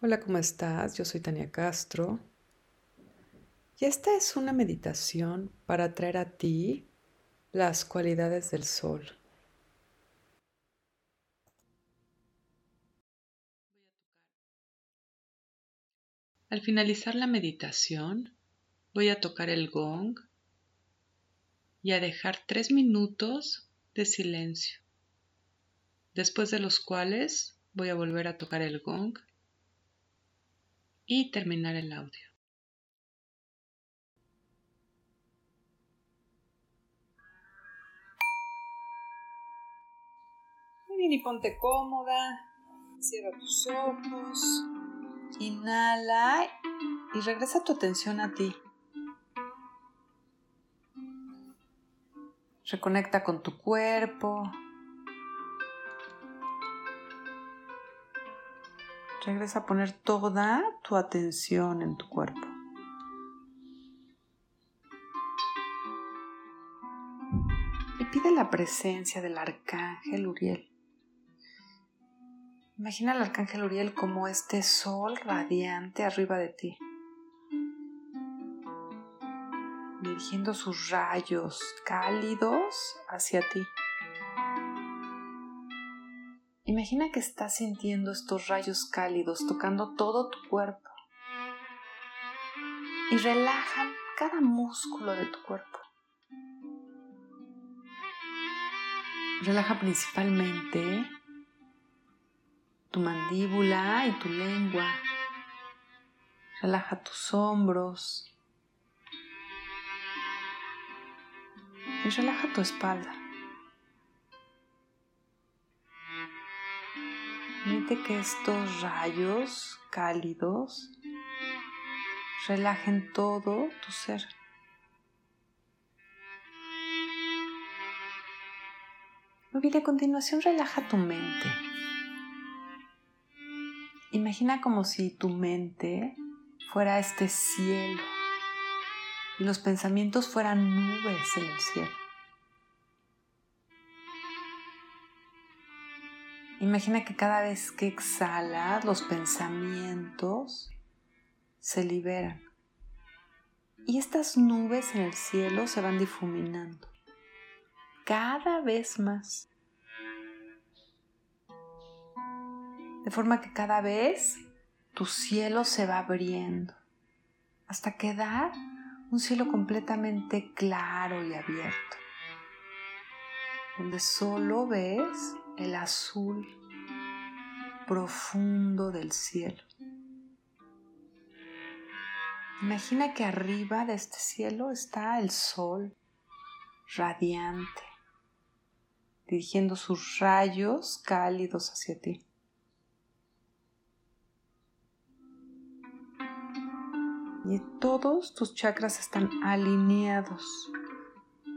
Hola, ¿cómo estás? Yo soy Tania Castro. Y esta es una meditación para traer a ti las cualidades del sol. Al finalizar la meditación, voy a tocar el gong y a dejar tres minutos de silencio, después de los cuales voy a volver a tocar el gong y terminar el audio. Muy bien, y ponte cómoda. Cierra tus ojos. Inhala y regresa tu atención a ti. Reconecta con tu cuerpo, Regresa a poner toda tu atención en tu cuerpo. Y pide la presencia del arcángel Uriel. Imagina al arcángel Uriel como este sol radiante arriba de ti, dirigiendo sus rayos cálidos hacia ti. Imagina que estás sintiendo estos rayos cálidos tocando todo tu cuerpo y relajan cada músculo de tu cuerpo. Relaja principalmente tu mandíbula y tu lengua. Relaja tus hombros. Y relaja tu espalda. Permite que estos rayos cálidos relajen todo tu ser. Y a continuación relaja tu mente. Imagina como si tu mente fuera este cielo y los pensamientos fueran nubes en el cielo. Imagina que cada vez que exhalas, los pensamientos se liberan. Y estas nubes en el cielo se van difuminando cada vez más. De forma que cada vez tu cielo se va abriendo hasta quedar un cielo completamente claro y abierto, donde solo ves el azul profundo del cielo. Imagina que arriba de este cielo está el sol radiante, dirigiendo sus rayos cálidos hacia ti. Y todos tus chakras están alineados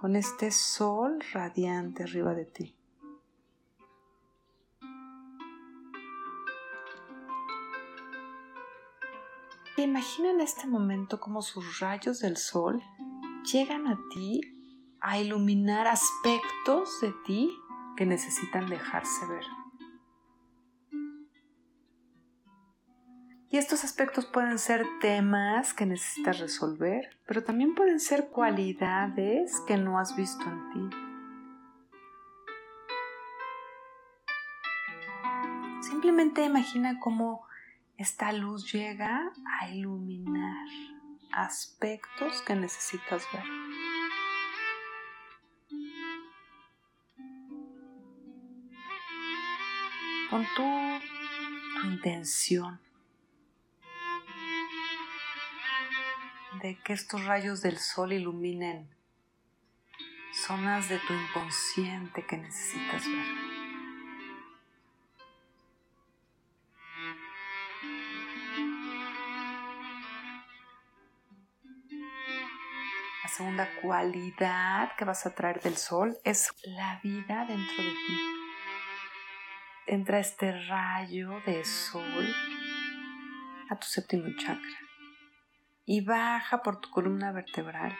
con este sol radiante arriba de ti. Imagina en este momento cómo sus rayos del sol llegan a ti a iluminar aspectos de ti que necesitan dejarse ver. Y estos aspectos pueden ser temas que necesitas resolver, pero también pueden ser cualidades que no has visto en ti. Simplemente imagina cómo esta luz llega a iluminar aspectos que necesitas ver. Con tu, tu intención de que estos rayos del sol iluminen zonas de tu inconsciente que necesitas ver. Segunda cualidad que vas a traer del sol es la vida dentro de ti. Entra este rayo de sol a tu séptimo chakra y baja por tu columna vertebral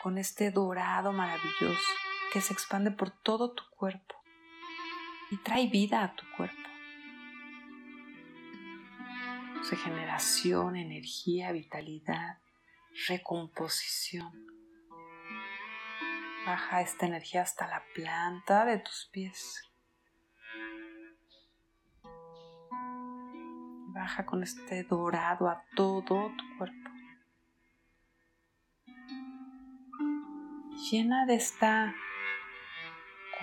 con este dorado maravilloso que se expande por todo tu cuerpo y trae vida a tu cuerpo. regeneración, energía, vitalidad, recomposición. Baja esta energía hasta la planta de tus pies. Baja con este dorado a todo tu cuerpo. Llena de esta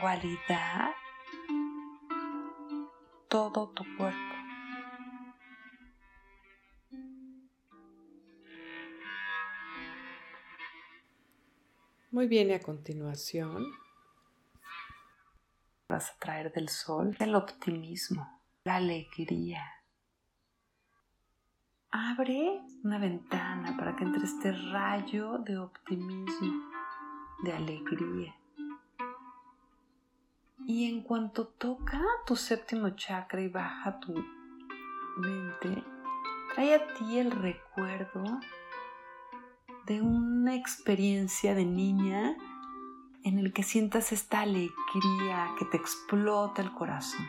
cualidad todo tu cuerpo. Muy bien, y a continuación vas a traer del sol el optimismo, la alegría. Abre una ventana para que entre este rayo de optimismo, de alegría. Y en cuanto toca tu séptimo chakra y baja tu mente, trae a ti el recuerdo de una experiencia de niña en el que sientas esta alegría que te explota el corazón.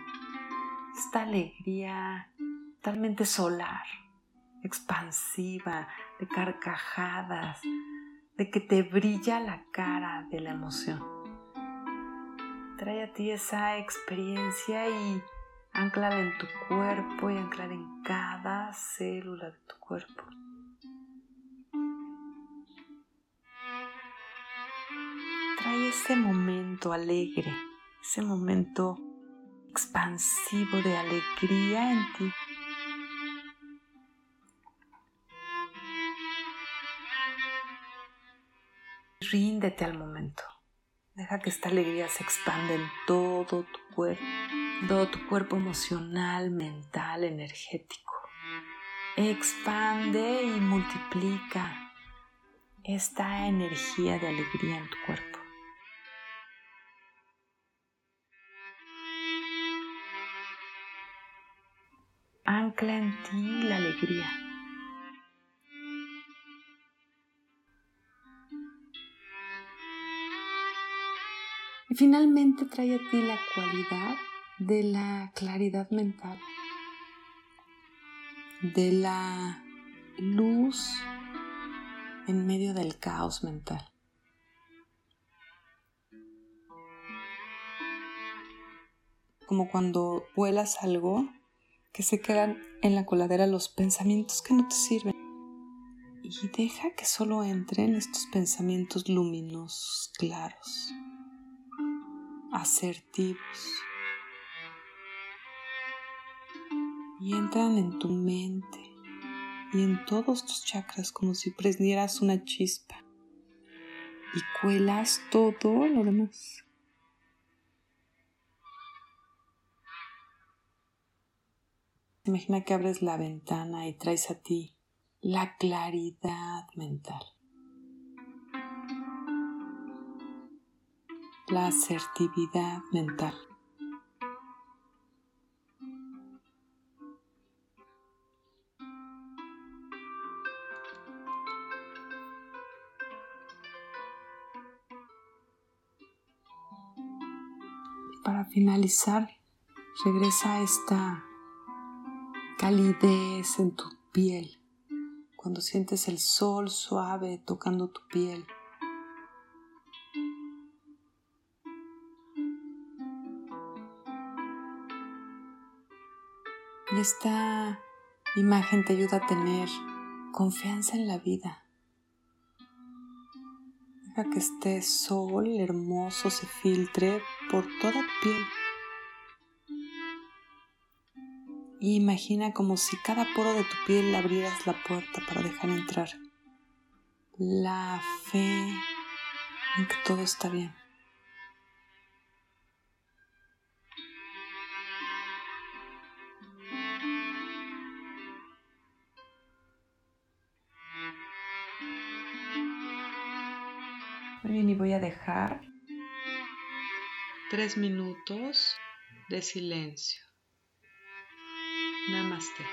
Esta alegría totalmente solar, expansiva, de carcajadas, de que te brilla la cara de la emoción. Trae a ti esa experiencia y anclala en tu cuerpo y anclar en cada célula de tu cuerpo. Trae ese momento alegre, ese momento expansivo de alegría en ti. Ríndete al momento. Deja que esta alegría se expanda en todo tu cuerpo, todo tu cuerpo emocional, mental, energético. Expande y multiplica esta energía de alegría en tu cuerpo. Ancla en ti la alegría. Y finalmente trae a ti la cualidad de la claridad mental, de la luz en medio del caos mental. Como cuando vuelas algo que se quedan en la coladera los pensamientos que no te sirven. Y deja que solo entren estos pensamientos luminosos, claros, asertivos. Y entran en tu mente y en todos tus chakras como si prendieras una chispa y cuelas todo lo demás. Imagina que abres la ventana y traes a ti la claridad mental, la asertividad mental. Para finalizar, regresa a esta calidez en tu piel, cuando sientes el sol suave tocando tu piel. Esta imagen te ayuda a tener confianza en la vida. Deja que este sol hermoso se filtre por toda tu piel. Y imagina como si cada poro de tu piel abrieras la puerta para dejar entrar la fe en que todo está bien. Muy bien, y voy a dejar tres minutos de silencio. Namaste.